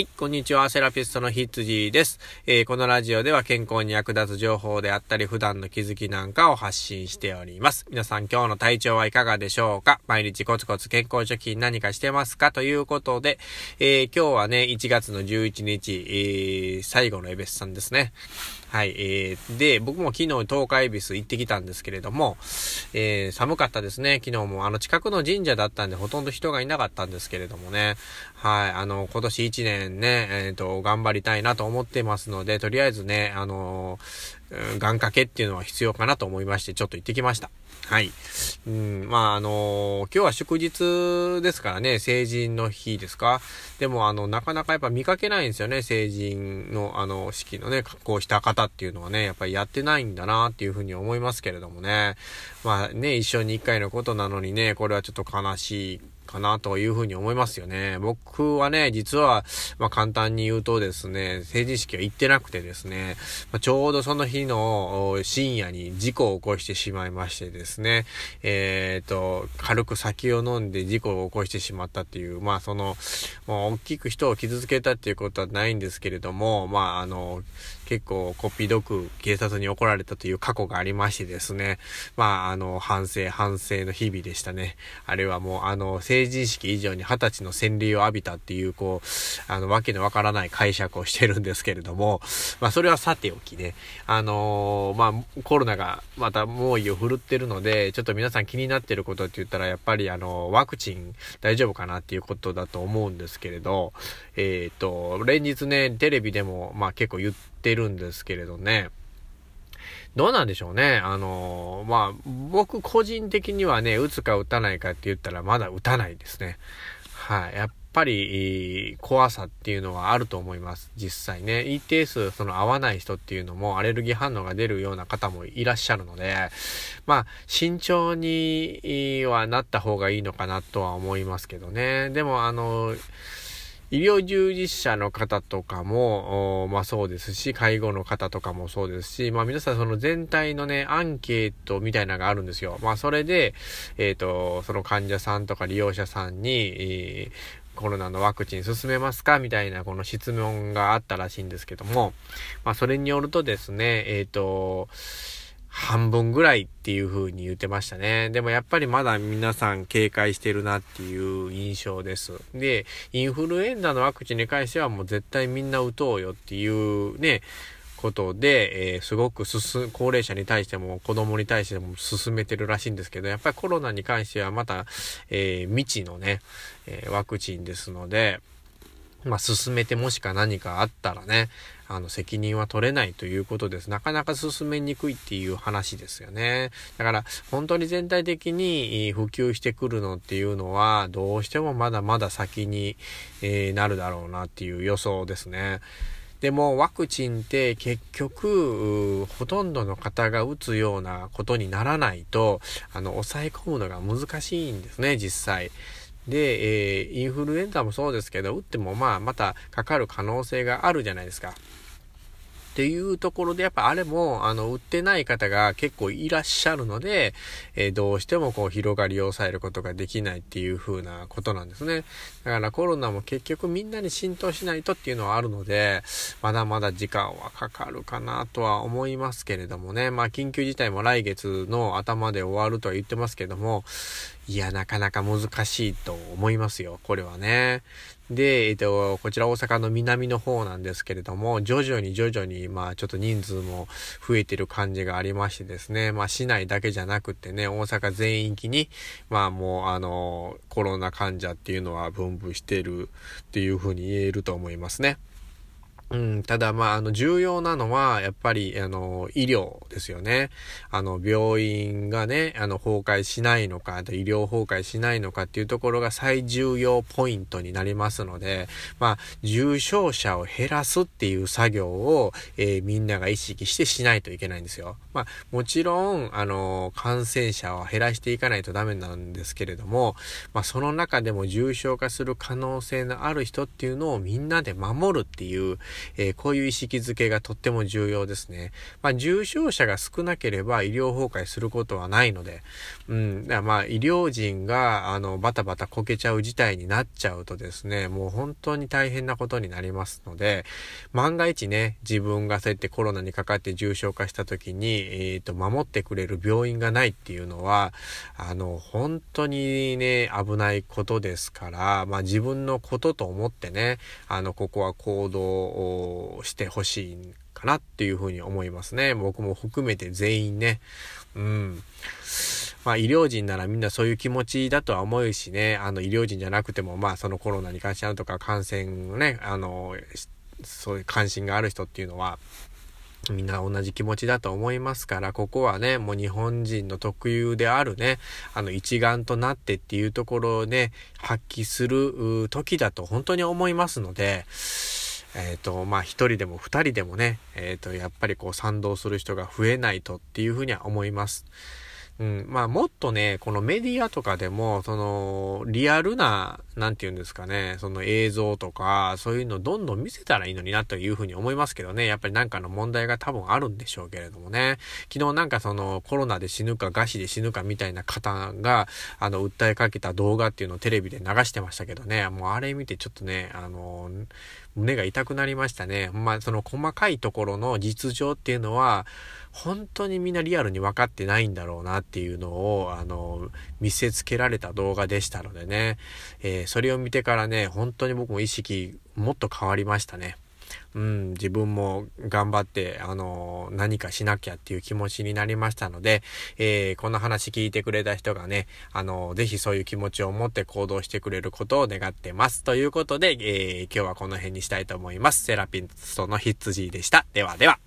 はい、こんにちは。セラピストのひつじです、えー、このラジオでは健康に役立つ情報であったり、普段の気づきなんかを発信しております。皆さん今日の体調はいかがでしょうか？毎日コツコツ健康貯金何かしてますか？ということで、えー、今日はね、1月の11日、えー、最後のエベスさんですね。はい。えー、で、僕も昨日東海ビス行ってきたんですけれども、えー、寒かったですね。昨日もあの近くの神社だったんでほとんど人がいなかったんですけれどもね。はい。あの、今年1年ね、えっ、ー、と、頑張りたいなと思ってますので、とりあえずね、あの願掛けっていうのは必要かなと思いまして、ちょっと行ってきました。はい。うん、まあ、あのー、今日は祝日ですからね、成人の日ですか？でも、あの、なかなかやっぱ見かけないんですよね、成人の、あの、式のね、格好した方っていうのはね、やっぱりやってないんだなっていうふうに思いますけれどもね。まあね、一生に一回のことなのにね、これはちょっと悲しいかなというふうに思いますよね。僕はね、実は、まあ簡単に言うとですね、成人式は行ってなくてですね、まあ、ちょうどその日の深夜に事故を起こしてしまいましてですね、えっ、ー、と、軽く酒を飲んで事故を起こしてしまったっていう、まあその、もう大きく人を傷つけたっていうことはないんですけれども、まああの、結構こっぴどく警察に怒られたという過去がありましてですね、まああの、反省、反省の日々でしたね。あれはもうあの、成成人式以上に二十歳の洗礼を浴びたっていう、こう、あの、わけのわからない解釈をしてるんですけれども、まあ、それはさておきね、あのー、まあ、コロナがまた猛威を振るってるので、ちょっと皆さん気になってることって言ったら、やっぱりあの、ワクチン大丈夫かなっていうことだと思うんですけれど、えっ、ー、と、連日ね、テレビでも、まあ、結構言ってるんですけれどね、どうなんでしょうね。あの、まあ、僕個人的にはね、打つか打たないかって言ったらまだ打たないですね。はい。やっぱり、怖さっていうのはあると思います。実際ね。一定数、その合わない人っていうのも、アレルギー反応が出るような方もいらっしゃるので、まあ、慎重にはなった方がいいのかなとは思いますけどね。でも、あの、医療従事者の方とかも、まあそうですし、介護の方とかもそうですし、まあ皆さんその全体のね、アンケートみたいなのがあるんですよ。まあそれで、えっ、ー、と、その患者さんとか利用者さんに、えーコロナのワクチン進めますかみたいなこの質問があったらしいんですけども、まあそれによるとですね、えっ、ー、と、半分ぐらいっていう風に言ってましたね。でもやっぱりまだ皆さん警戒してるなっていう印象です。で、インフルエンザのワクチンに関してはもう絶対みんな打とうよっていうね、ことで、えー、すごく進、高齢者に対しても子供に対しても進めてるらしいんですけど、やっぱりコロナに関してはまた、えー、未知のね、えー、ワクチンですので、まあ、進めてもしか何かあったらね、あの、責任は取れないということです。なかなか進めにくいっていう話ですよね。だから、本当に全体的に普及してくるのっていうのは、どうしてもまだまだ先に、え、なるだろうなっていう予想ですね。でもワクチンって結局、ほとんどの方が打つようなことにならないと、あの、抑え込むのが難しいんですね、実際。で、えー、インフルエンザもそうですけど、打ってもまあ、またかかる可能性があるじゃないですか。っていうところで、やっぱあれも、あの、売ってない方が結構いらっしゃるので、えー、どうしてもこう、広がりを抑えることができないっていう風なことなんですね。だからコロナも結局みんなに浸透しないとっていうのはあるので、まだまだ時間はかかるかなとは思いますけれどもね。まあ、緊急事態も来月の頭で終わるとは言ってますけども、いや、なかなか難しいと思いますよ。これはね。で、えっと、こちら大阪の南の方なんですけれども、徐々に徐々に、まあちょっと人数も増えてる感じがありましてですね、まあ市内だけじゃなくてね、大阪全域に、まあもうあの、コロナ患者っていうのは分布してるっていうふうに言えると思いますね。うん、ただ、まあ、あの、重要なのは、やっぱり、あの、医療ですよね。あの、病院がね、あの、崩壊しないのか、あと医療崩壊しないのかっていうところが最重要ポイントになりますので、まあ、重症者を減らすっていう作業を、えー、みんなが意識してしないといけないんですよ。まあ、もちろん、あの、感染者は減らしていかないとダメなんですけれども、まあ、その中でも重症化する可能性のある人っていうのをみんなで守るっていう、えー、こういう意識づけがとっても重要ですね。まあ、重症者が少なければ医療崩壊することはないので、うん、だからまあ、医療人が、あの、バタバタこけちゃう事態になっちゃうとですね、もう本当に大変なことになりますので、万が一ね、自分がそうやってコロナにかかって重症化した時に、えっ、ー、と、守ってくれる病院がないっていうのは、あの、本当にね、危ないことですから、まあ自分のことと思ってね、あの、ここは行動をしてほしいかなっていうふうに思いますね。僕も含めて全員ね。うん。まあ医療人ならみんなそういう気持ちだとは思うしね、あの医療人じゃなくてもまあそのコロナに関してあるとか感染ね、あの、そういう関心がある人っていうのは、みんな同じ気持ちだと思いますから、ここはね、もう日本人の特有であるね、あの一丸となってっていうところをね、発揮する時だと本当に思いますので、えっ、ー、と、まあ、一人でも二人でもね、えっ、ー、と、やっぱりこう賛同する人が増えないとっていうふうには思います。うん、まあもっとね、このメディアとかでも、その、リアルな、なんて言うんですかね、その映像とか、そういうのどんどん見せたらいいのになというふうに思いますけどね、やっぱりなんかの問題が多分あるんでしょうけれどもね。昨日なんかその、コロナで死ぬか、餓死で死ぬかみたいな方が、あの、訴えかけた動画っていうのをテレビで流してましたけどね、もうあれ見てちょっとね、あの、胸が痛くなりましたね。まあ、その細かいところの実情っていうのは、本当にみんなリアルに分かってないんだろうなっていうのを、あの、見せつけられた動画でしたのでね、えー、それを見てからね、本当に僕も意識もっと変わりましたね。うん、自分も頑張って、あの、何かしなきゃっていう気持ちになりましたので、えー、この話聞いてくれた人がね、あの、ぜひそういう気持ちを持って行動してくれることを願ってます。ということで、えー、今日はこの辺にしたいと思います。セラピストのヒッツジーでした。ではでは。